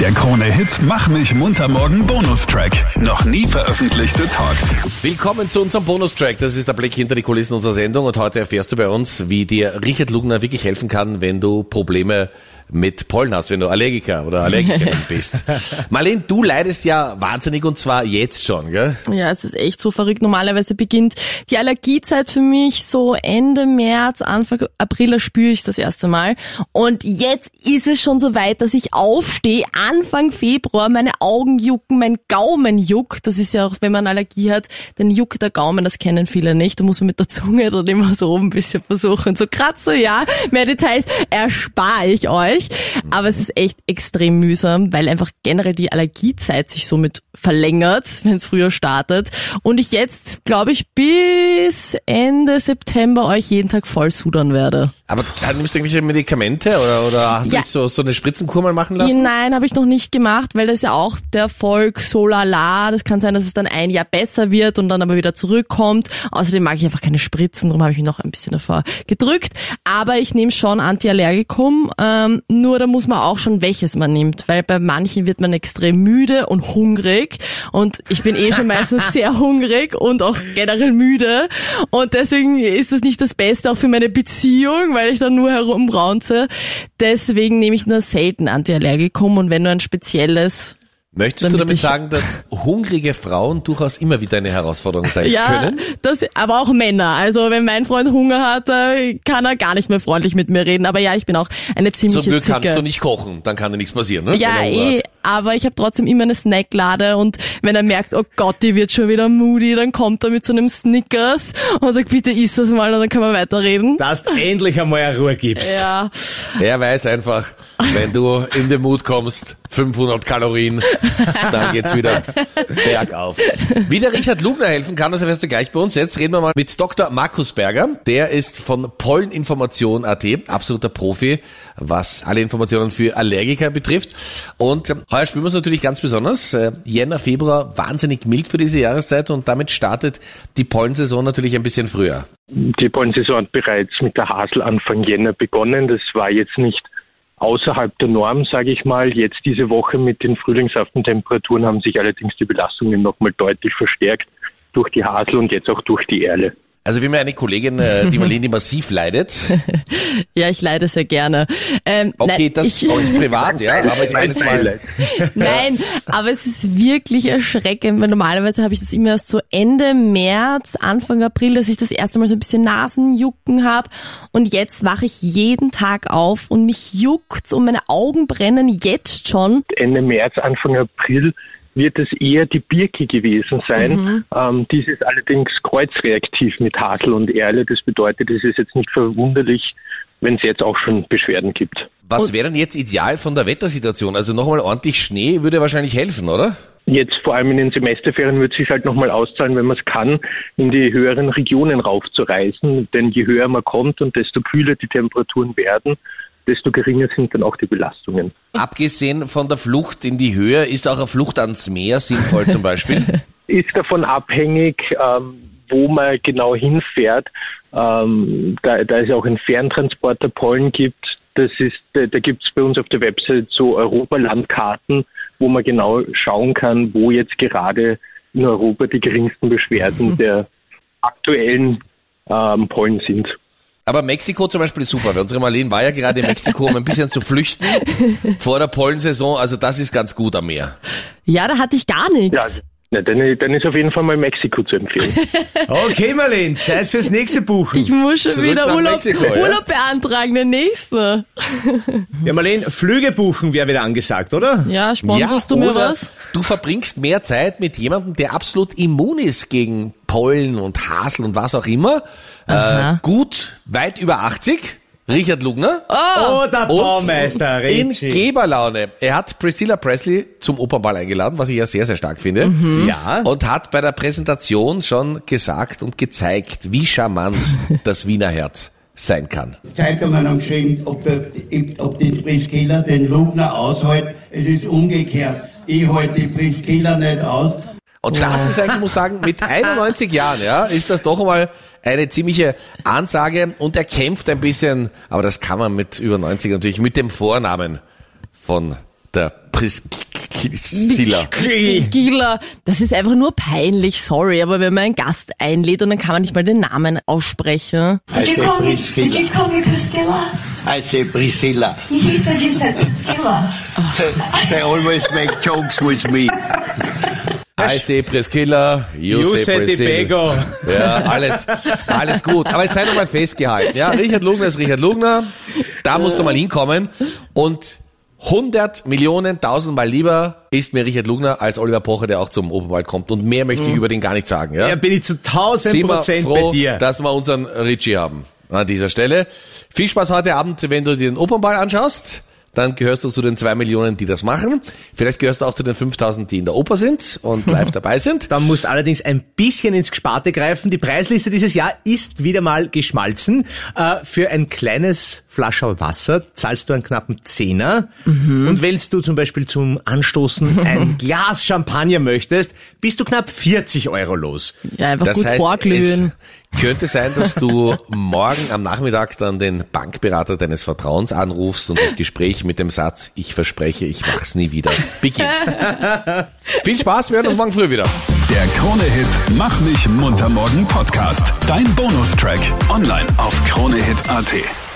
Der Krone-Hit Mach mich munter morgen Bonustrack. Noch nie veröffentlichte Talks. Willkommen zu unserem Bonustrack. Das ist der Blick hinter die Kulissen unserer Sendung und heute erfährst du bei uns, wie dir Richard Lugner wirklich helfen kann, wenn du Probleme mit Pollen hast, wenn du Allergiker oder Allergikerin bist. Marlene, du leidest ja wahnsinnig und zwar jetzt schon, gell? Ja, es ist echt so verrückt. Normalerweise beginnt die Allergiezeit für mich so Ende März, Anfang April, da spüre ich das erste Mal. Und jetzt ist es schon so weit, dass ich aufstehe, Anfang Februar, meine Augen jucken, mein Gaumen juckt. Das ist ja auch, wenn man Allergie hat, dann juckt der Gaumen, das kennen viele nicht. Da muss man mit der Zunge dann immer so oben ein bisschen versuchen zu kratzen, ja. Mehr Details erspare ich euch durch. Aber es ist echt extrem mühsam, weil einfach generell die Allergiezeit sich somit verlängert, wenn es früher startet. Und ich jetzt, glaube ich, bis Ende September euch jeden Tag voll sudern werde. Aber nimmst du irgendwelche Medikamente oder, oder hast ja. du so, so eine Spritzenkur mal machen lassen? Nein, habe ich noch nicht gemacht, weil das ja auch der Erfolg so lala. Das kann sein, dass es dann ein Jahr besser wird und dann aber wieder zurückkommt. Außerdem mag ich einfach keine Spritzen, darum habe ich mich noch ein bisschen davor gedrückt. Aber ich nehme schon Antiallergikum. Ähm, nur da muss man auch schon welches man nimmt, weil bei manchen wird man extrem müde und hungrig und ich bin eh schon meistens sehr hungrig und auch generell müde und deswegen ist das nicht das Beste auch für meine Beziehung, weil ich dann nur herumraunze. Deswegen nehme ich nur selten Antiallergikum und wenn nur ein spezielles Möchtest du damit sagen, dass hungrige Frauen durchaus immer wieder eine Herausforderung sein ja, können? Das, aber auch Männer. Also wenn mein Freund Hunger hat, kann er gar nicht mehr freundlich mit mir reden. Aber ja, ich bin auch eine ziemliche Zum Glück Zicke. kannst du nicht kochen, dann kann dir nichts passieren, ne? Ja, eh, aber ich habe trotzdem immer eine Snacklade und wenn er merkt, oh Gott, die wird schon wieder moody, dann kommt er mit so einem Snickers und sagt, bitte iss das mal und dann können wir weiterreden. Dass du endlich einmal eine Ruhe gibst. Ja. Er weiß einfach, wenn du in den Mut kommst, 500 Kalorien, dann geht's wieder bergauf. Wie der Richard Lugner helfen kann, das erfährst du gleich bei uns. Jetzt reden wir mal mit Dr. Markus Berger. Der ist von Polleninformation.at, absoluter Profi, was alle Informationen für Allergiker betrifft. Und heuer spüren wir es natürlich ganz besonders. Äh, Jänner, Februar, wahnsinnig mild für diese Jahreszeit und damit startet die Pollensaison natürlich ein bisschen früher. Die Pollensaison hat bereits mit der Hasel Anfang Jänner begonnen. Das war jetzt nicht außerhalb der Norm, sage ich mal. Jetzt diese Woche mit den frühlingshaften Temperaturen haben sich allerdings die Belastungen nochmal deutlich verstärkt durch die Hasel und jetzt auch durch die Erle. Also wie mir eine Kollegin, äh, die Marlene, die massiv leidet. ja, ich leide sehr gerne. Ähm, okay, nein, das ich, ist privat, ja, aber ich meine mal. Nein, aber es ist wirklich erschreckend, weil normalerweise habe ich das immer erst so Ende März, Anfang April, dass ich das erste Mal so ein bisschen Nasenjucken habe und jetzt wache ich jeden Tag auf und mich juckt's und meine Augen brennen jetzt schon. Ende März, Anfang April wird es eher die Birke gewesen sein. Mhm. Ähm, dies ist allerdings kreuzreaktiv mit Hasel und Erle. Das bedeutet, es ist jetzt nicht verwunderlich, wenn es jetzt auch schon Beschwerden gibt. Was wäre denn jetzt ideal von der Wettersituation? Also nochmal ordentlich Schnee würde wahrscheinlich helfen, oder? Jetzt vor allem in den Semesterferien wird es sich halt nochmal auszahlen, wenn man es kann, in die höheren Regionen raufzureisen. Denn je höher man kommt und desto kühler die Temperaturen werden, desto geringer sind dann auch die Belastungen. Abgesehen von der Flucht in die Höhe, ist auch eine Flucht ans Meer sinnvoll zum Beispiel? ist davon abhängig, ähm, wo man genau hinfährt. Ähm, da, da es auch einen Ferntransport der Pollen gibt, das ist, da, da gibt es bei uns auf der Website so Europalandkarten, wo man genau schauen kann, wo jetzt gerade in Europa die geringsten Beschwerden mhm. der aktuellen ähm, Pollen sind. Aber Mexiko zum Beispiel ist super, weil unsere Marlene war ja gerade in Mexiko, um ein bisschen zu flüchten vor der Pollensaison. Also das ist ganz gut am Meer. Ja, da hatte ich gar nichts. Ja. Na, dann, dann ist auf jeden Fall mal Mexiko zu empfehlen. okay, Marlene, Zeit fürs nächste Buchen. Ich muss schon Zurück wieder Urlaub, Mexiko, ja? Urlaub beantragen, der nächste. ja, Marlene, Flüge buchen wäre wieder angesagt, oder? Ja, sponsorst ja, du mir was? Du verbringst mehr Zeit mit jemandem, der absolut immun ist gegen Pollen und Hasel und was auch immer. Äh, gut, weit über 80. Richard Lugner. Oh, oh der Baumeister. In Geberlaune. Er hat Priscilla Presley zum Opernball eingeladen, was ich ja sehr, sehr stark finde. Mhm. Ja. Und hat bei der Präsentation schon gesagt und gezeigt, wie charmant das Wiener Herz sein kann. Zeitungen haben geschrieben, ob, der, ob die Priscilla den Lugner aushält. Es ist umgekehrt. Ich halte die Priscilla nicht aus und das ist eigentlich, muss sagen, mit 91 Jahren, ja, ist das doch einmal eine ziemliche Ansage und er kämpft ein bisschen, aber das kann man mit über 90 natürlich mit dem Vornamen von der Priscilla. Gila, das ist einfach nur peinlich, sorry, aber wenn man einen Gast einlädt und dann kann man nicht mal den Namen aussprechen. Did you Priscilla. call me Priscilla? I say Priscilla. He said you said Priscilla. They always make jokes with me. I say Priscilla, you, You say Priscilla. Ja, alles, alles gut. Aber jetzt sei noch mal festgehalten. Ja, Richard Lugner ist Richard Lugner. Da musst du mal hinkommen. Und 100 Millionen, tausendmal lieber ist mir Richard Lugner als Oliver Pocher, der auch zum Oberwald kommt. Und mehr möchte ich über den gar nicht sagen. Ja, Ja, bin ich zu 1000 Sind wir Prozent froh, bei dir. dass wir unseren Richie haben an dieser Stelle. Viel Spaß heute Abend, wenn du dir den Opernball anschaust. Dann gehörst du zu den zwei Millionen, die das machen. Vielleicht gehörst du auch zu den 5000, die in der Oper sind und live dabei sind. Da musst allerdings ein bisschen ins Gesparte greifen. Die Preisliste dieses Jahr ist wieder mal geschmalzen. Äh, für ein kleines Flascherl Wasser zahlst du einen knappen Zehner. Und wenn du zum Beispiel zum Anstoßen ein Glas Champagner möchtest, bist du knapp 40 Euro los. Ja, einfach Das gut heißt, vorglühen. Könnte sein, dass du morgen am Nachmittag dann den Bankberater deines Vertrauens anrufst und das Gespräch mit dem Satz, ich verspreche, ich mach's nie wieder, beginnst. Viel Spaß, wir hören uns morgen früh wieder. Der Krone-Hit Mach mich munter morgen Podcast. Dein Bonustrack. Online auf kronehit.at.